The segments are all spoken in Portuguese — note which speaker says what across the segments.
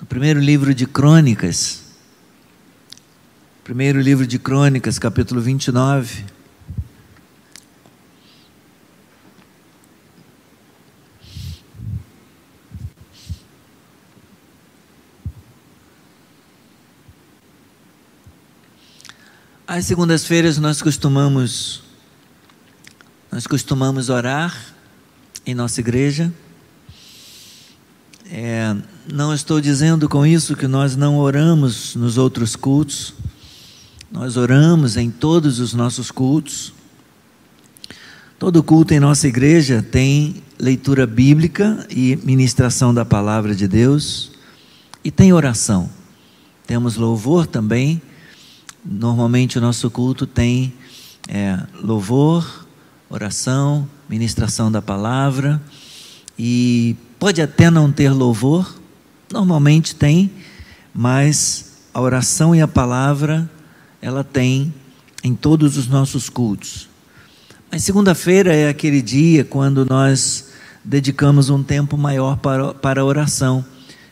Speaker 1: no primeiro livro de Crônicas, primeiro livro de Crônicas, capítulo 29. Às segundas-feiras nós costumamos nós costumamos orar em nossa igreja. É, não estou dizendo com isso que nós não oramos nos outros cultos. Nós oramos em todos os nossos cultos. Todo culto em nossa igreja tem leitura bíblica e ministração da palavra de Deus e tem oração. Temos louvor também Normalmente o nosso culto tem é, louvor, oração, ministração da palavra e pode até não ter louvor, normalmente tem, mas a oração e a palavra ela tem em todos os nossos cultos. Mas segunda-feira é aquele dia quando nós dedicamos um tempo maior para, para a oração.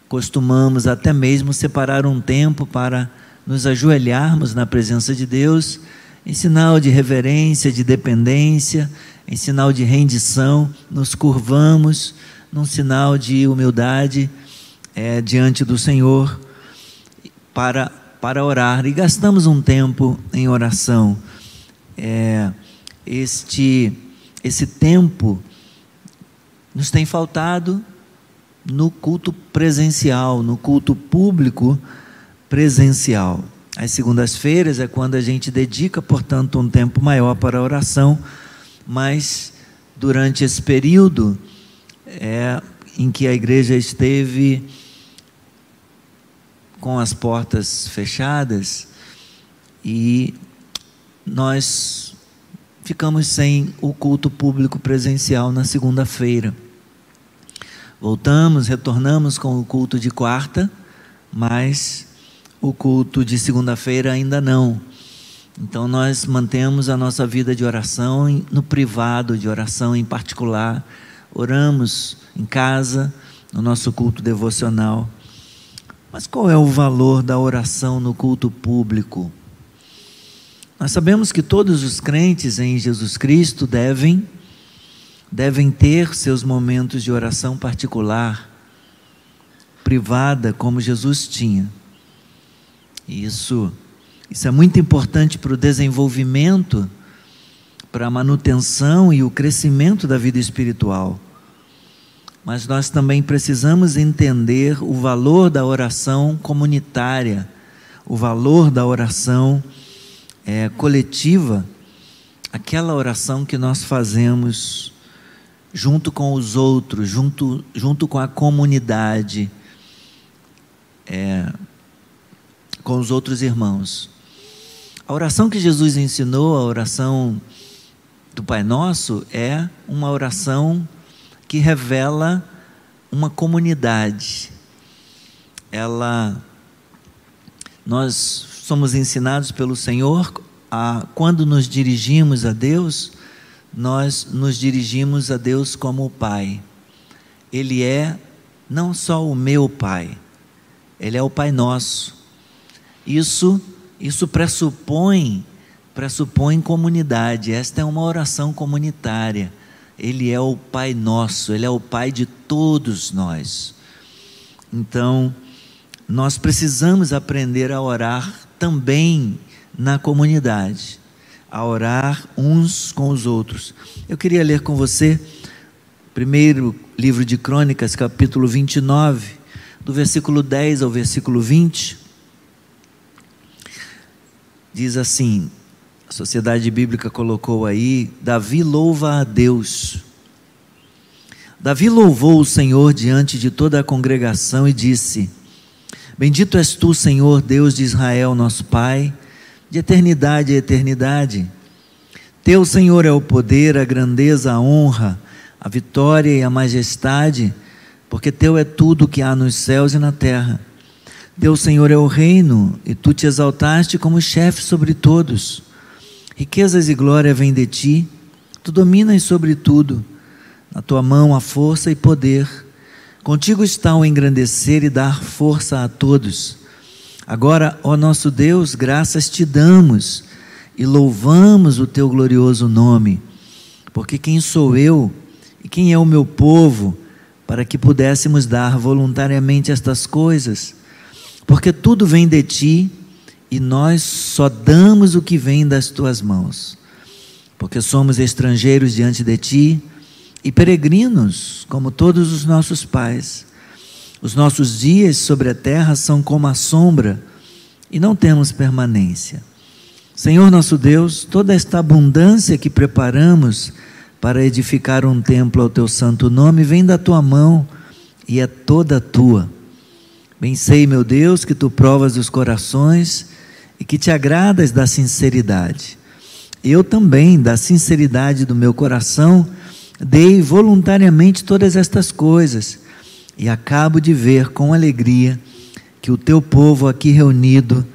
Speaker 1: Costumamos até mesmo separar um tempo para nos ajoelharmos na presença de Deus, em sinal de reverência, de dependência, em sinal de rendição, nos curvamos num sinal de humildade é, diante do Senhor para, para orar e gastamos um tempo em oração. É, este, esse tempo nos tem faltado no culto presencial, no culto público presencial. As segundas-feiras é quando a gente dedica, portanto, um tempo maior para a oração, mas durante esse período é, em que a igreja esteve com as portas fechadas e nós ficamos sem o culto público presencial na segunda-feira. Voltamos, retornamos com o culto de quarta, mas o culto de segunda-feira ainda não. Então nós mantemos a nossa vida de oração no privado, de oração em particular. Oramos em casa, no nosso culto devocional. Mas qual é o valor da oração no culto público? Nós sabemos que todos os crentes em Jesus Cristo devem devem ter seus momentos de oração particular, privada, como Jesus tinha. Isso, isso é muito importante para o desenvolvimento, para a manutenção e o crescimento da vida espiritual. Mas nós também precisamos entender o valor da oração comunitária, o valor da oração é, coletiva, aquela oração que nós fazemos junto com os outros, junto, junto com a comunidade. É, com os outros irmãos. A oração que Jesus ensinou, a oração do Pai Nosso, é uma oração que revela uma comunidade. Ela nós somos ensinados pelo Senhor a quando nos dirigimos a Deus, nós nos dirigimos a Deus como o Pai. Ele é não só o meu Pai, ele é o Pai nosso. Isso, isso pressupõe, pressupõe comunidade. Esta é uma oração comunitária. Ele é o Pai nosso, ele é o Pai de todos nós. Então, nós precisamos aprender a orar também na comunidade, a orar uns com os outros. Eu queria ler com você, primeiro livro de Crônicas, capítulo 29, do versículo 10 ao versículo 20 diz assim: a Sociedade Bíblica colocou aí, Davi louva a Deus. Davi louvou o Senhor diante de toda a congregação e disse: Bendito és tu, Senhor, Deus de Israel, nosso Pai, de eternidade a eternidade. Teu, Senhor, é o poder, a grandeza, a honra, a vitória e a majestade, porque teu é tudo que há nos céus e na terra. Teu Senhor é o reino, e tu te exaltaste como chefe sobre todos. Riquezas e glória vêm de ti, tu dominas sobre tudo. Na tua mão há força e poder. Contigo está o engrandecer e dar força a todos. Agora, ó nosso Deus, graças te damos e louvamos o teu glorioso nome, porque quem sou eu e quem é o meu povo para que pudéssemos dar voluntariamente estas coisas? Porque tudo vem de ti e nós só damos o que vem das tuas mãos, porque somos estrangeiros diante de ti e peregrinos, como todos os nossos pais. Os nossos dias sobre a terra são como a sombra e não temos permanência. Senhor nosso Deus, toda esta abundância que preparamos para edificar um templo ao teu santo nome vem da tua mão e é toda tua. Bem sei, meu Deus, que tu provas os corações e que te agradas da sinceridade. Eu também, da sinceridade do meu coração, Dei voluntariamente todas estas coisas e acabo de ver com alegria que o teu povo aqui reunido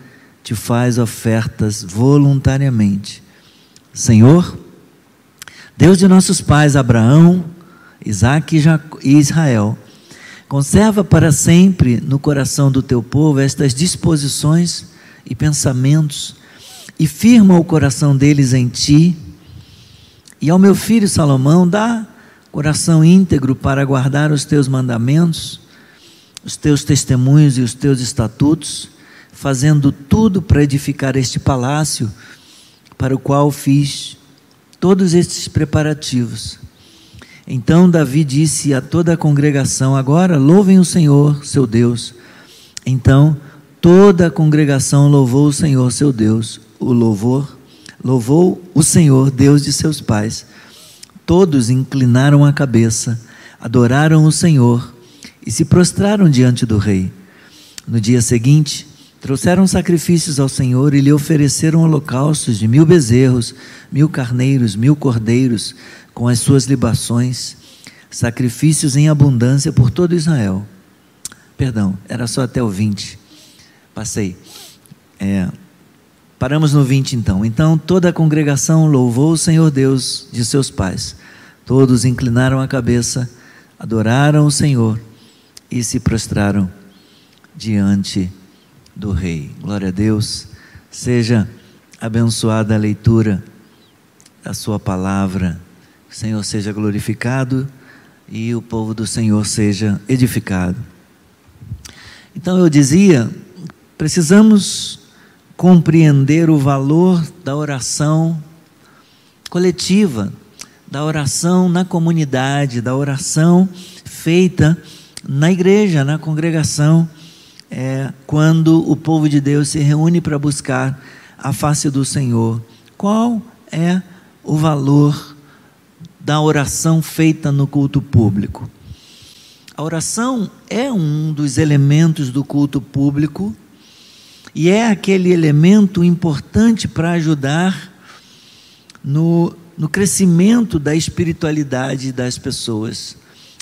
Speaker 1: te faz ofertas voluntariamente. Senhor, Deus de nossos pais Abraão, Isaac e Israel, conserva para sempre no coração do teu povo estas disposições e pensamentos e firma o coração deles em ti e ao meu filho Salomão, dá coração íntegro para guardar os teus mandamentos, os teus testemunhos e os teus estatutos, fazendo tudo para edificar este palácio, para o qual fiz todos estes preparativos. Então Davi disse a toda a congregação: Agora louvem o Senhor, seu Deus. Então toda a congregação louvou o Senhor, seu Deus. O louvor louvou o Senhor, Deus de seus pais. Todos inclinaram a cabeça, adoraram o Senhor e se prostraram diante do rei. No dia seguinte, trouxeram sacrifícios ao Senhor e lhe ofereceram holocaustos de mil bezerros, mil carneiros, mil cordeiros, com as suas libações, sacrifícios em abundância por todo Israel. Perdão, era só até o 20. Passei. É, Paramos no 20 então. Então toda a congregação louvou o Senhor Deus de seus pais. Todos inclinaram a cabeça, adoraram o Senhor e se prostraram diante do Rei. Glória a Deus. Seja abençoada a leitura da Sua palavra. O Senhor seja glorificado e o povo do Senhor seja edificado. Então eu dizia, precisamos compreender o valor da oração coletiva, da oração na comunidade, da oração feita na igreja, na congregação, é, quando o povo de Deus se reúne para buscar a face do Senhor. Qual é o valor da oração feita no culto público? A oração é um dos elementos do culto público e é aquele elemento importante para ajudar no, no crescimento da espiritualidade das pessoas,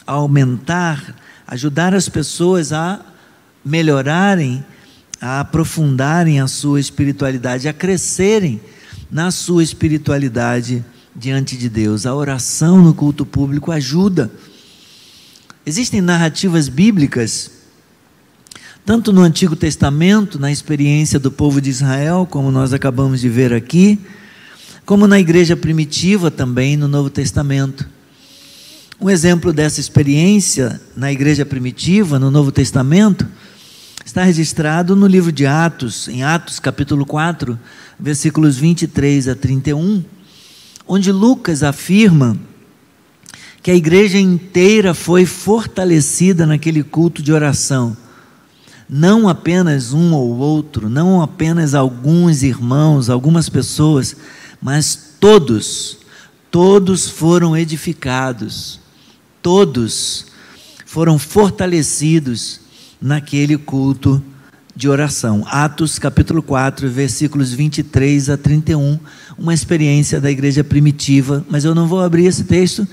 Speaker 1: a aumentar, ajudar as pessoas a melhorarem, a aprofundarem a sua espiritualidade, a crescerem na sua espiritualidade diante de Deus. A oração no culto público ajuda. Existem narrativas bíblicas tanto no Antigo Testamento, na experiência do povo de Israel, como nós acabamos de ver aqui, como na igreja primitiva também no Novo Testamento. Um exemplo dessa experiência na igreja primitiva, no Novo Testamento, está registrado no livro de Atos, em Atos capítulo 4, versículos 23 a 31, onde Lucas afirma que a igreja inteira foi fortalecida naquele culto de oração não apenas um ou outro, não apenas alguns irmãos, algumas pessoas, mas todos, todos foram edificados, todos foram fortalecidos naquele culto de oração. Atos capítulo 4, versículos 23 a 31, uma experiência da igreja primitiva, mas eu não vou abrir esse texto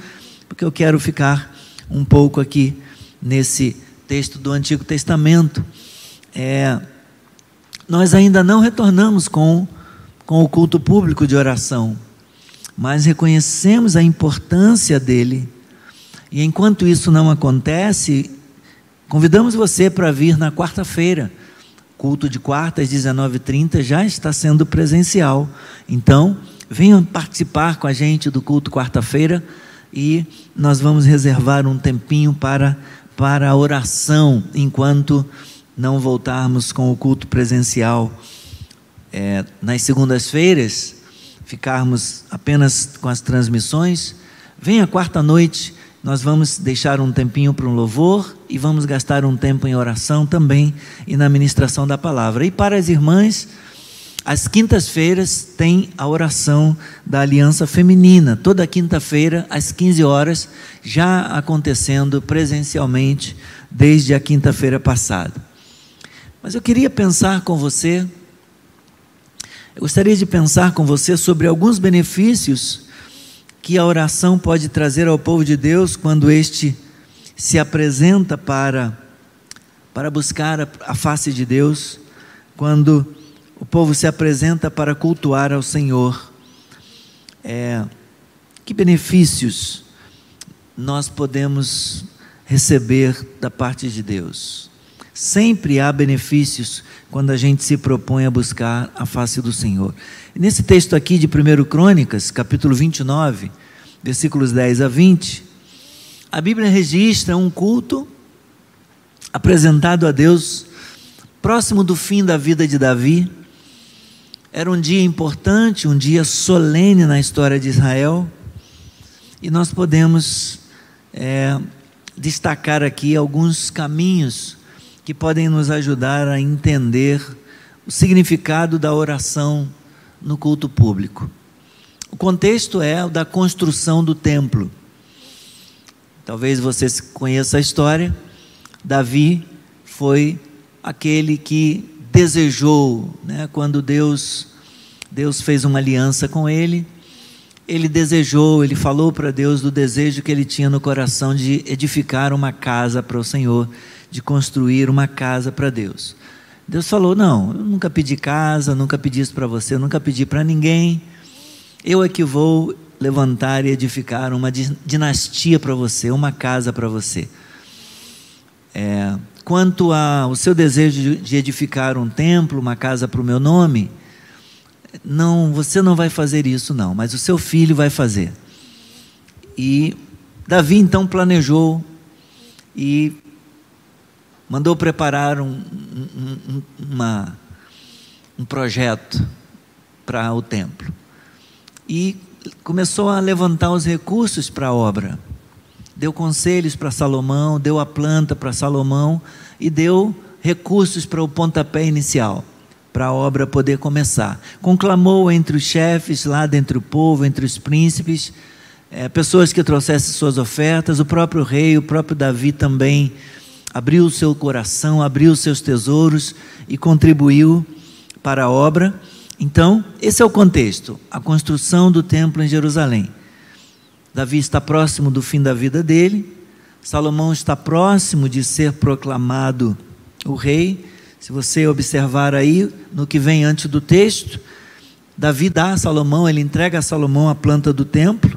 Speaker 1: porque eu quero ficar um pouco aqui nesse texto do Antigo Testamento. É, nós ainda não retornamos com, com o culto público de oração, mas reconhecemos a importância dele. E enquanto isso não acontece, Convidamos você para vir na quarta-feira. Culto de quarta às 19h30 já está sendo presencial. Então, venham participar com a gente do culto quarta-feira e nós vamos reservar um tempinho para, para a oração enquanto não voltarmos com o culto presencial. É, nas segundas-feiras, ficarmos apenas com as transmissões. Venha quarta-noite nós vamos deixar um tempinho para um louvor e vamos gastar um tempo em oração também e na ministração da palavra. E para as irmãs, às quintas-feiras tem a oração da Aliança Feminina, toda quinta-feira, às 15 horas, já acontecendo presencialmente desde a quinta-feira passada. Mas eu queria pensar com você, eu gostaria de pensar com você sobre alguns benefícios que a oração pode trazer ao povo de Deus quando este se apresenta para, para buscar a, face de Deus, quando o povo se apresenta para cultuar ao Senhor. É, que benefícios nós podemos receber da parte de Deus? Sempre há benefícios quando a gente se propõe a buscar a face do Senhor. Nesse texto aqui de 1 Crônicas, capítulo 29, versículos 10 a 20, a Bíblia registra um culto apresentado a Deus próximo do fim da vida de Davi. Era um dia importante, um dia solene na história de Israel, e nós podemos é, destacar aqui alguns caminhos que podem nos ajudar a entender o significado da oração no culto público. O contexto é o da construção do templo. Talvez você conheça a história. Davi foi aquele que desejou, né, quando Deus Deus fez uma aliança com ele, ele desejou, ele falou para Deus do desejo que ele tinha no coração de edificar uma casa para o Senhor de construir uma casa para Deus. Deus falou: Não, eu nunca pedi casa, nunca pedi isso para você, nunca pedi para ninguém. Eu é que vou levantar e edificar uma dinastia para você, uma casa para você. É, quanto ao seu desejo de edificar um templo, uma casa para o meu nome, não, você não vai fazer isso não, mas o seu filho vai fazer. E Davi então planejou e mandou preparar um, um, uma, um projeto para o templo. E começou a levantar os recursos para a obra. Deu conselhos para Salomão, deu a planta para Salomão e deu recursos para o pontapé inicial, para a obra poder começar. Conclamou entre os chefes, lá dentro do povo, entre os príncipes, é, pessoas que trouxessem suas ofertas, o próprio rei, o próprio Davi também abriu o seu coração, abriu os seus tesouros e contribuiu para a obra. Então, esse é o contexto, a construção do templo em Jerusalém. Davi está próximo do fim da vida dele, Salomão está próximo de ser proclamado o rei. Se você observar aí no que vem antes do texto, Davi dá a Salomão, ele entrega a Salomão a planta do templo,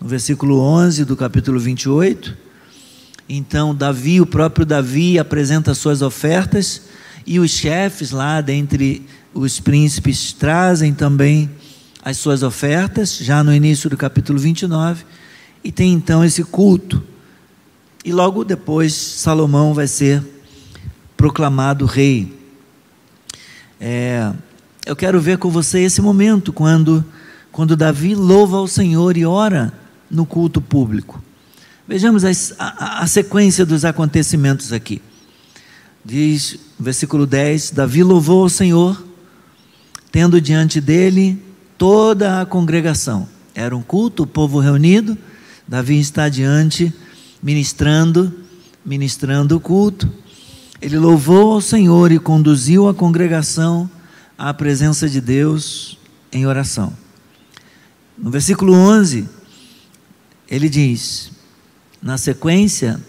Speaker 1: no versículo 11 do capítulo 28. Então, Davi, o próprio Davi, apresenta suas ofertas e os chefes lá, dentre os príncipes, trazem também as suas ofertas, já no início do capítulo 29, e tem então esse culto. E logo depois, Salomão vai ser proclamado rei. É, eu quero ver com você esse momento, quando, quando Davi louva ao Senhor e ora no culto público. Vejamos a, a, a sequência dos acontecimentos aqui. Diz, versículo 10: Davi louvou ao Senhor, tendo diante dele toda a congregação. Era um culto, o povo reunido. Davi está diante, ministrando, ministrando o culto. Ele louvou ao Senhor e conduziu a congregação à presença de Deus em oração. No versículo 11, ele diz: na sequência,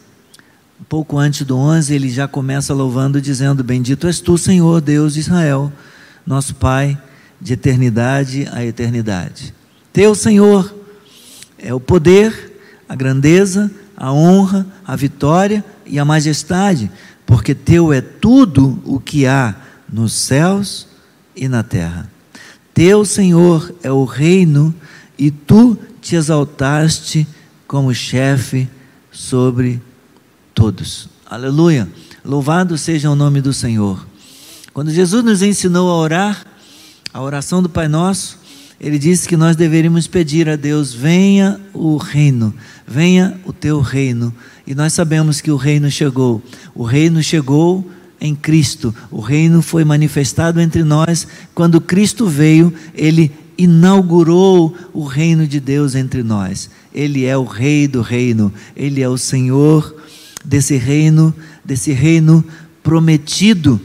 Speaker 1: pouco antes do 11, ele já começa louvando, dizendo: Bendito és tu, Senhor, Deus de Israel, nosso Pai, de eternidade a eternidade. Teu, Senhor, é o poder, a grandeza, a honra, a vitória e a majestade, porque teu é tudo o que há nos céus e na terra. Teu, Senhor, é o reino e tu te exaltaste como chefe sobre todos. Aleluia. Louvado seja o nome do Senhor. Quando Jesus nos ensinou a orar, a oração do Pai Nosso, ele disse que nós deveríamos pedir a Deus: venha o reino, venha o teu reino. E nós sabemos que o reino chegou. O reino chegou em Cristo. O reino foi manifestado entre nós quando Cristo veio, ele inaugurou o reino de Deus entre nós. Ele é o rei do reino, ele é o Senhor desse reino, desse reino prometido.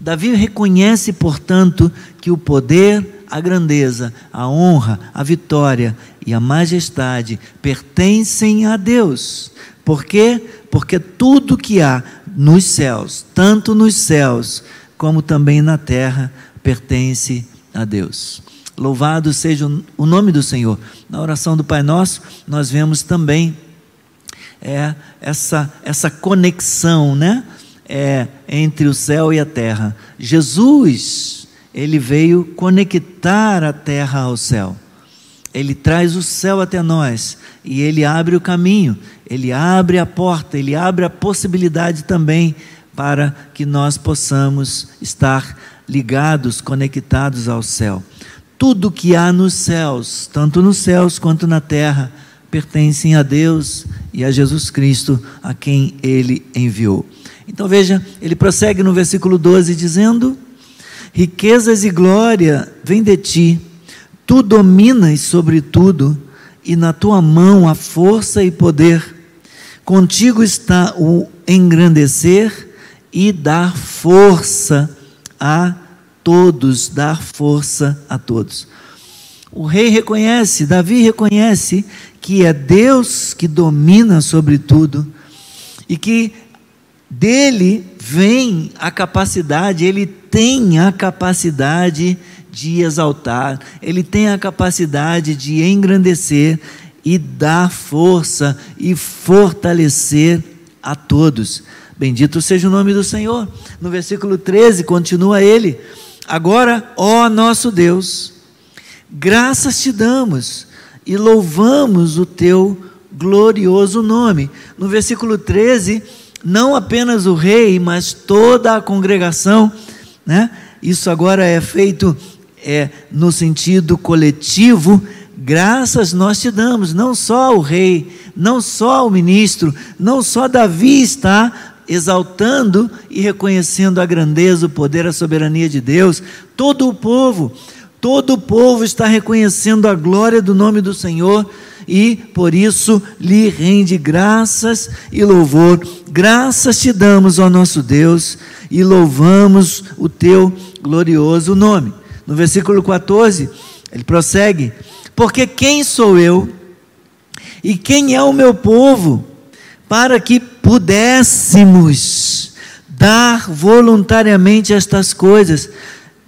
Speaker 1: Davi reconhece, portanto, que o poder, a grandeza, a honra, a vitória e a majestade pertencem a Deus. Por quê? Porque tudo que há nos céus, tanto nos céus como também na terra, pertence a Deus. Louvado seja o nome do Senhor. Na oração do Pai Nosso, nós vemos também é, essa, essa conexão né? É, entre o céu e a terra. Jesus, ele veio conectar a terra ao céu. Ele traz o céu até nós e ele abre o caminho, ele abre a porta, ele abre a possibilidade também para que nós possamos estar ligados, conectados ao céu. Tudo que há nos céus, tanto nos céus quanto na terra, pertencem a Deus e a Jesus Cristo, a quem ele enviou. Então veja, ele prossegue no versículo 12 dizendo: Riquezas e glória vêm de ti Tu dominas sobre tudo, e na tua mão há força e poder. Contigo está o engrandecer e dar força a todos, dar força a todos. O rei reconhece, Davi reconhece que é Deus que domina sobre tudo e que dele vem a capacidade, ele tem a capacidade de exaltar, ele tem a capacidade de engrandecer e dar força e fortalecer a todos. Bendito seja o nome do Senhor. No versículo 13 continua ele: Agora, ó nosso Deus, graças te damos e louvamos o teu glorioso nome. No versículo 13, não apenas o rei, mas toda a congregação, né? Isso agora é feito é, no sentido coletivo, graças nós te damos, não só o rei, não só o ministro, não só Davi está exaltando e reconhecendo a grandeza, o poder, a soberania de Deus, todo o povo, todo o povo está reconhecendo a glória do nome do Senhor e por isso lhe rende graças e louvor. Graças te damos, ó nosso Deus, e louvamos o teu glorioso nome. No versículo 14, ele prossegue: Porque quem sou eu e quem é o meu povo para que pudéssemos dar voluntariamente estas coisas?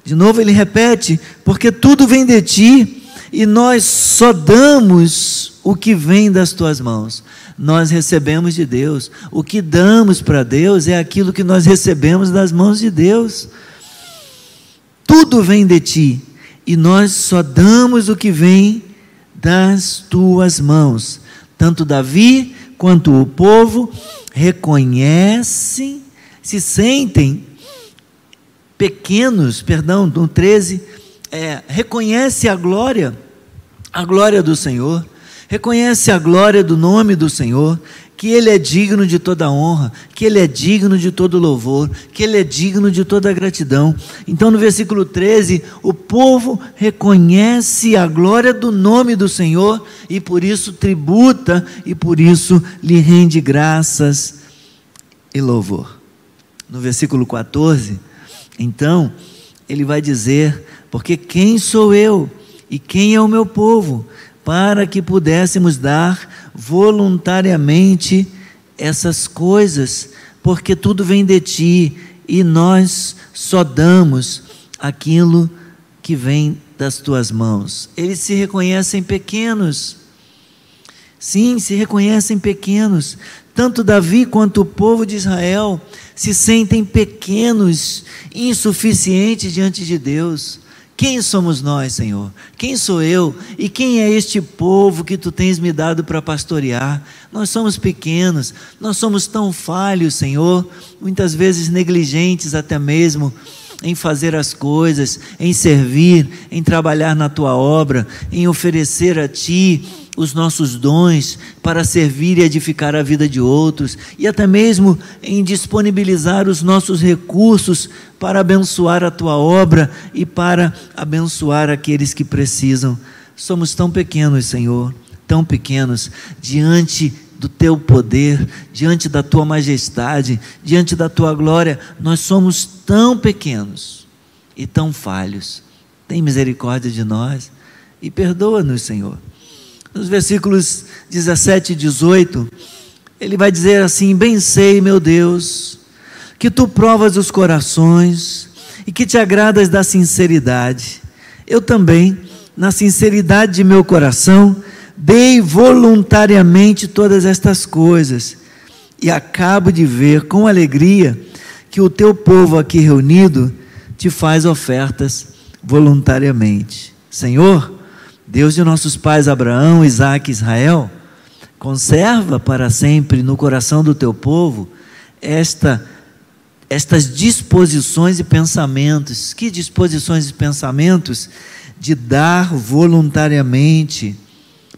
Speaker 1: De novo ele repete: Porque tudo vem de ti e nós só damos o que vem das tuas mãos. Nós recebemos de Deus. O que damos para Deus é aquilo que nós recebemos das mãos de Deus tudo vem de ti, e nós só damos o que vem das tuas mãos. Tanto Davi quanto o povo reconhecem, se sentem pequenos, perdão, no 13, é, reconhece a glória, a glória do Senhor, reconhece a glória do nome do Senhor, que Ele é digno de toda honra, que Ele é digno de todo louvor, que Ele é digno de toda gratidão. Então, no versículo 13, o povo reconhece a glória do nome do Senhor e por isso tributa e por isso lhe rende graças e louvor. No versículo 14, então, ele vai dizer: Porque quem sou eu e quem é o meu povo? para que pudéssemos dar voluntariamente essas coisas, porque tudo vem de ti e nós só damos aquilo que vem das tuas mãos. Eles se reconhecem pequenos. Sim, se reconhecem pequenos. tanto Davi quanto o povo de Israel se sentem pequenos, insuficientes diante de Deus. Quem somos nós, Senhor? Quem sou eu? E quem é este povo que tu tens me dado para pastorear? Nós somos pequenos, nós somos tão falhos, Senhor, muitas vezes negligentes até mesmo em fazer as coisas, em servir, em trabalhar na tua obra, em oferecer a ti os nossos dons para servir e edificar a vida de outros, e até mesmo em disponibilizar os nossos recursos para abençoar a tua obra e para abençoar aqueles que precisam. Somos tão pequenos, Senhor, tão pequenos diante do teu poder, diante da tua majestade, diante da tua glória, nós somos tão pequenos e tão falhos. Tem misericórdia de nós e perdoa-nos, Senhor. Nos versículos 17 e 18, ele vai dizer assim: Bem sei, meu Deus, que tu provas os corações e que te agradas da sinceridade. Eu também, na sinceridade de meu coração, dei voluntariamente todas estas coisas, e acabo de ver com alegria que o teu povo aqui reunido te faz ofertas voluntariamente. Senhor, Deus de nossos pais Abraão, Isaac e Israel, conserva para sempre no coração do teu povo esta estas disposições e pensamentos. Que disposições e pensamentos de dar voluntariamente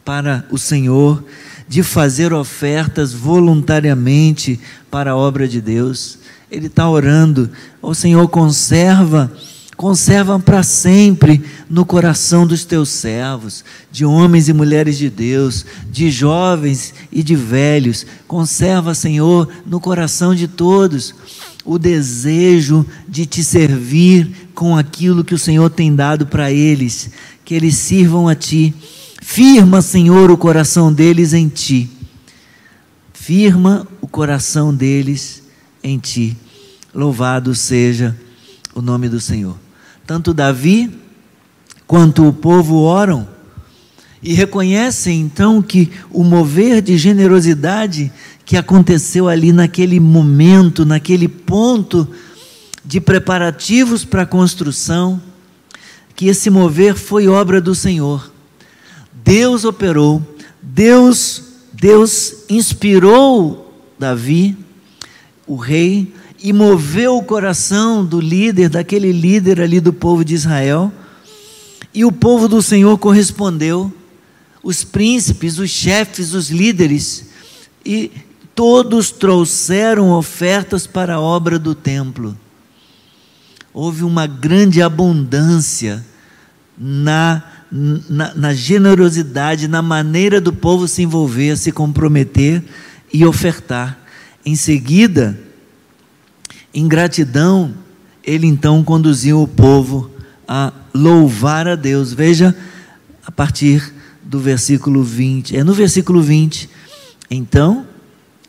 Speaker 1: para o Senhor, de fazer ofertas voluntariamente para a obra de Deus. Ele está orando, o Senhor conserva, conserva para sempre no coração dos teus servos, de homens e mulheres de Deus, de jovens e de velhos. Conserva, Senhor, no coração de todos o desejo de te servir com aquilo que o Senhor tem dado para eles, que eles sirvam a ti Firma, Senhor, o coração deles em ti. Firma o coração deles em ti. Louvado seja o nome do Senhor. Tanto Davi quanto o povo oram e reconhecem então que o mover de generosidade que aconteceu ali naquele momento, naquele ponto de preparativos para a construção, que esse mover foi obra do Senhor. Deus operou, Deus, Deus inspirou Davi, o rei, e moveu o coração do líder, daquele líder ali do povo de Israel, e o povo do Senhor correspondeu, os príncipes, os chefes, os líderes, e todos trouxeram ofertas para a obra do templo. Houve uma grande abundância na na, na generosidade, na maneira do povo se envolver, se comprometer e ofertar. Em seguida, em gratidão, ele então conduziu o povo a louvar a Deus. Veja a partir do versículo 20. É no versículo 20. Então,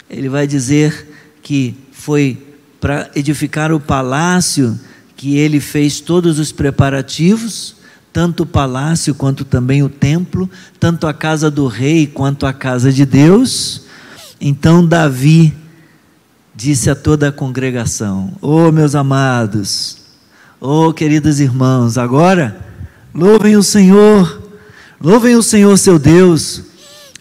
Speaker 1: ele vai dizer que foi para edificar o palácio que ele fez todos os preparativos tanto o palácio quanto também o templo, tanto a casa do rei quanto a casa de Deus. Então Davi disse a toda a congregação: Oh, meus amados, oh, queridos irmãos, agora louvem o Senhor, louvem o Senhor seu Deus.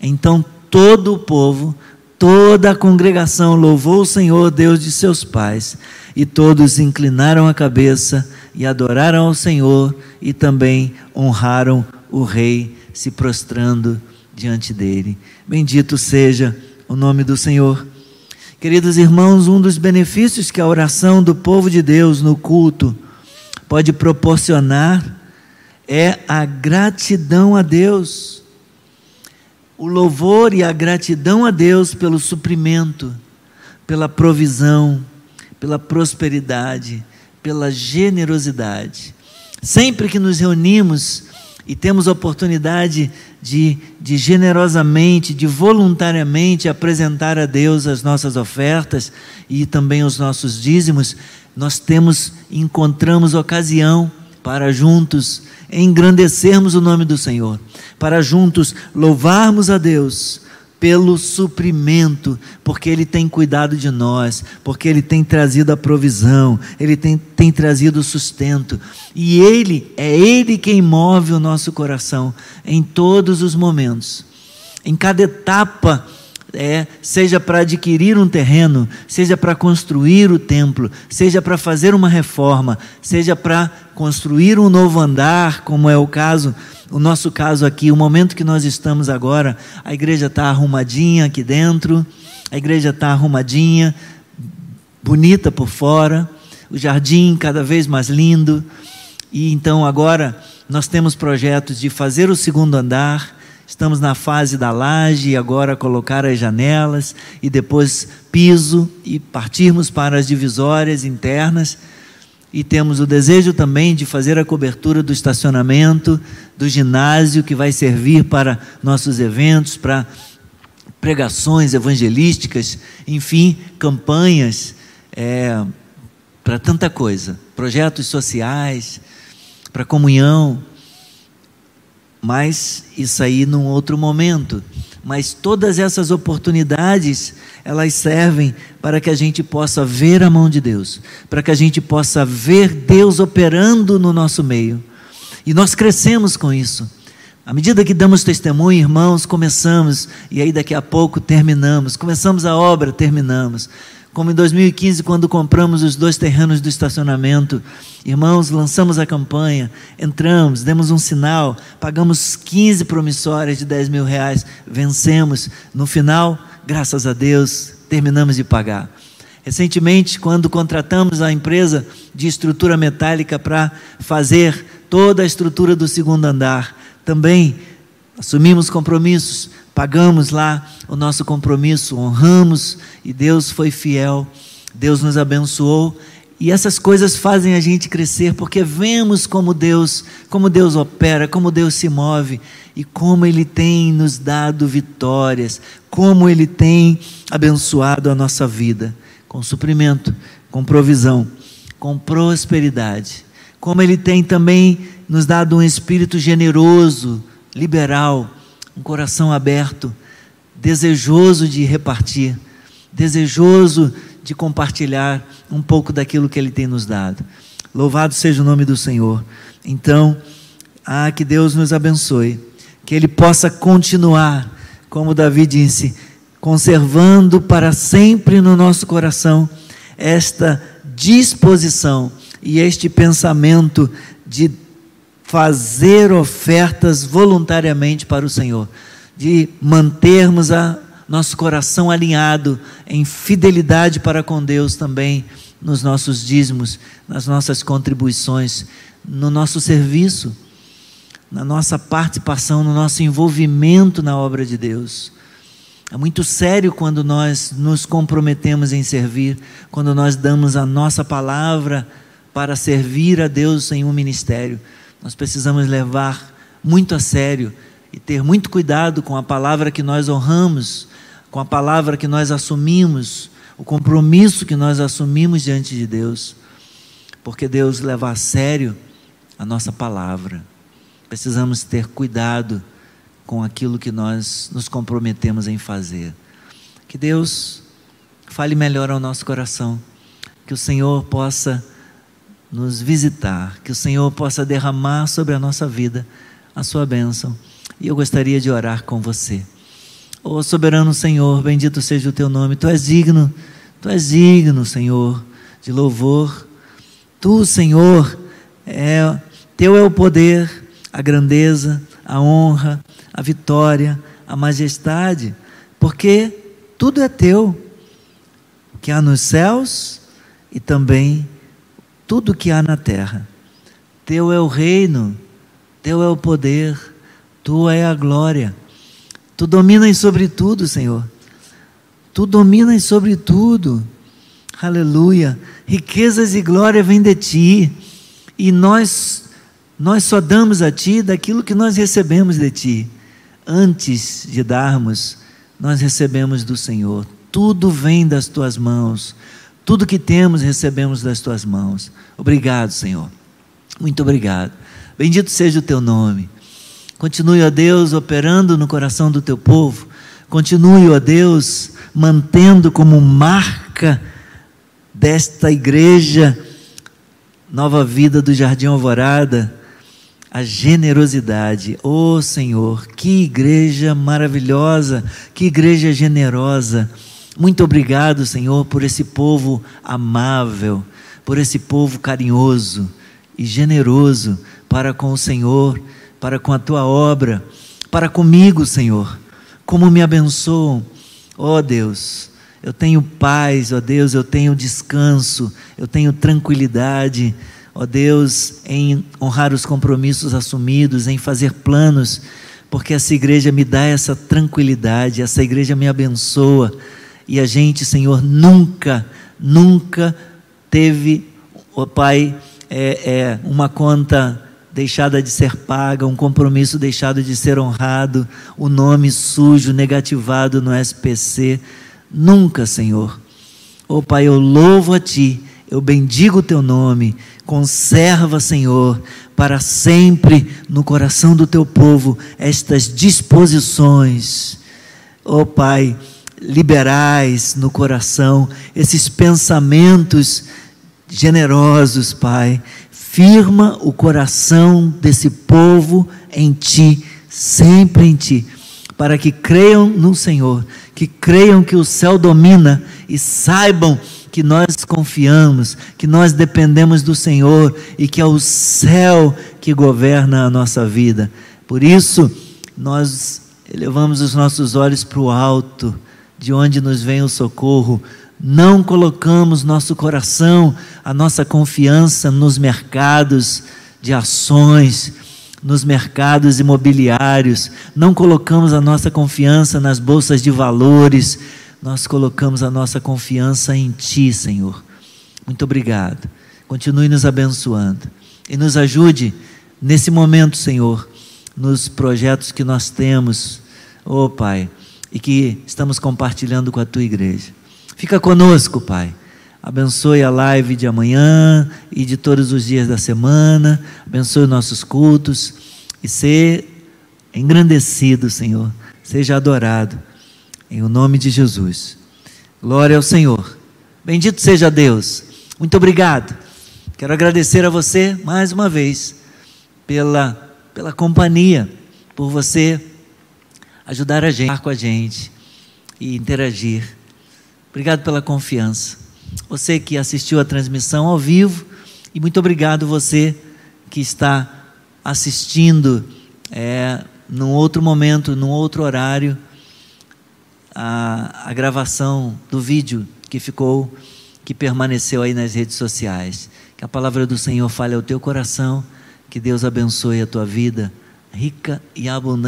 Speaker 1: Então todo o povo, toda a congregação louvou o Senhor, Deus de seus pais, e todos inclinaram a cabeça e adoraram ao Senhor e também honraram o rei, se prostrando diante dele. Bendito seja o nome do Senhor. Queridos irmãos, um dos benefícios que a oração do povo de Deus no culto pode proporcionar é a gratidão a Deus. O louvor e a gratidão a Deus pelo suprimento, pela provisão, pela prosperidade, pela generosidade. Sempre que nos reunimos e temos a oportunidade de, de generosamente, de voluntariamente apresentar a Deus as nossas ofertas e também os nossos dízimos, nós temos, encontramos ocasião para juntos engrandecermos o nome do Senhor, para juntos louvarmos a Deus pelo suprimento, porque Ele tem cuidado de nós, porque Ele tem trazido a provisão, Ele tem, tem trazido o sustento, e Ele, é Ele quem move o nosso coração em todos os momentos, em cada etapa é, seja para adquirir um terreno, seja para construir o templo, seja para fazer uma reforma, seja para construir um novo andar, como é o caso, o nosso caso aqui, o momento que nós estamos agora, a igreja está arrumadinha aqui dentro, a igreja está arrumadinha, bonita por fora, o jardim cada vez mais lindo, e então agora nós temos projetos de fazer o segundo andar Estamos na fase da laje e agora colocar as janelas e depois piso e partirmos para as divisórias internas. E temos o desejo também de fazer a cobertura do estacionamento, do ginásio que vai servir para nossos eventos, para pregações evangelísticas, enfim, campanhas, é, para tanta coisa, projetos sociais, para comunhão mas isso aí num outro momento. Mas todas essas oportunidades, elas servem para que a gente possa ver a mão de Deus, para que a gente possa ver Deus operando no nosso meio. E nós crescemos com isso. À medida que damos testemunho, irmãos, começamos, e aí daqui a pouco terminamos. Começamos a obra, terminamos como em 2015, quando compramos os dois terrenos do estacionamento. Irmãos, lançamos a campanha, entramos, demos um sinal, pagamos 15 promissórias de 10 mil reais, vencemos. No final, graças a Deus, terminamos de pagar. Recentemente, quando contratamos a empresa de estrutura metálica para fazer toda a estrutura do segundo andar, também assumimos compromissos, pagamos lá o nosso compromisso, honramos e Deus foi fiel, Deus nos abençoou. E essas coisas fazem a gente crescer porque vemos como Deus, como Deus opera, como Deus se move e como ele tem nos dado vitórias, como ele tem abençoado a nossa vida com suprimento, com provisão, com prosperidade. Como ele tem também nos dado um espírito generoso, liberal, um coração aberto, desejoso de repartir, desejoso de compartilhar um pouco daquilo que Ele tem nos dado. Louvado seja o nome do Senhor. Então, ah, que Deus nos abençoe, que Ele possa continuar, como Davi disse, conservando para sempre no nosso coração esta disposição e este pensamento de fazer ofertas voluntariamente para o Senhor, de mantermos a nosso coração alinhado em fidelidade para com Deus também nos nossos dízimos, nas nossas contribuições, no nosso serviço, na nossa participação, no nosso envolvimento na obra de Deus. É muito sério quando nós nos comprometemos em servir, quando nós damos a nossa palavra para servir a Deus em um ministério. Nós precisamos levar muito a sério e ter muito cuidado com a palavra que nós honramos, com a palavra que nós assumimos, o compromisso que nós assumimos diante de Deus, porque Deus leva a sério a nossa palavra. Precisamos ter cuidado com aquilo que nós nos comprometemos em fazer. Que Deus fale melhor ao nosso coração, que o Senhor possa nos visitar, que o Senhor possa derramar sobre a nossa vida a sua bênção. E eu gostaria de orar com você. Oh soberano Senhor, bendito seja o teu nome. Tu és digno, tu és digno, Senhor, de louvor. Tu, Senhor, é teu é o poder, a grandeza, a honra, a vitória, a majestade, porque tudo é teu, que há nos céus e também tudo que há na terra. Teu é o reino, teu é o poder, tua é a glória. Tu dominas sobre tudo, Senhor. Tu dominas sobre tudo. Aleluia. Riquezas e glória vêm de ti. E nós nós só damos a ti daquilo que nós recebemos de ti. Antes de darmos, nós recebemos do Senhor. Tudo vem das tuas mãos. Tudo que temos recebemos das tuas mãos. Obrigado, Senhor. Muito obrigado. Bendito seja o teu nome. Continue, ó Deus, operando no coração do teu povo. Continue, ó Deus, mantendo como marca desta igreja Nova Vida do Jardim Alvorada a generosidade. Oh Senhor, que igreja maravilhosa, que igreja generosa. Muito obrigado, Senhor, por esse povo amável, por esse povo carinhoso e generoso para com o Senhor, para com a tua obra, para comigo, Senhor. Como me abençoam. Oh Deus, eu tenho paz, ó oh Deus, eu tenho descanso, eu tenho tranquilidade ó Deus, em honrar os compromissos assumidos, em fazer planos, porque essa igreja me dá essa tranquilidade, essa igreja me abençoa, e a gente, Senhor, nunca, nunca teve, ó Pai, é, é, uma conta deixada de ser paga, um compromisso deixado de ser honrado, o nome sujo, negativado no SPC. Nunca, Senhor. Ó Pai, eu louvo a Ti, eu bendigo o Teu nome, Conserva, Senhor, para sempre no coração do teu povo estas disposições. Oh, Pai, liberais no coração esses pensamentos generosos, Pai. Firma o coração desse povo em Ti, sempre em Ti, para que creiam no Senhor, que creiam que o céu domina e saibam que nós confiamos, que nós dependemos do Senhor e que é o céu que governa a nossa vida. Por isso, nós elevamos os nossos olhos para o alto, de onde nos vem o socorro. Não colocamos nosso coração, a nossa confiança nos mercados de ações, nos mercados imobiliários, não colocamos a nossa confiança nas bolsas de valores, nós colocamos a nossa confiança em Ti, Senhor. Muito obrigado. Continue nos abençoando e nos ajude nesse momento, Senhor, nos projetos que nós temos, oh Pai, e que estamos compartilhando com a Tua igreja. Fica conosco, Pai. Abençoe a live de amanhã e de todos os dias da semana. Abençoe os nossos cultos e ser engrandecido, Senhor. Seja adorado em o nome de Jesus. Glória ao Senhor. Bendito seja Deus. Muito obrigado. Quero agradecer a você mais uma vez pela, pela companhia, por você ajudar a gente, com a gente e interagir. Obrigado pela confiança. Você que assistiu a transmissão ao vivo e muito obrigado você que está assistindo é, num outro momento, num outro horário a, a gravação do vídeo que ficou, que permaneceu aí nas redes sociais. Que a palavra do Senhor fale ao teu coração, que Deus abençoe a tua vida rica e abundante.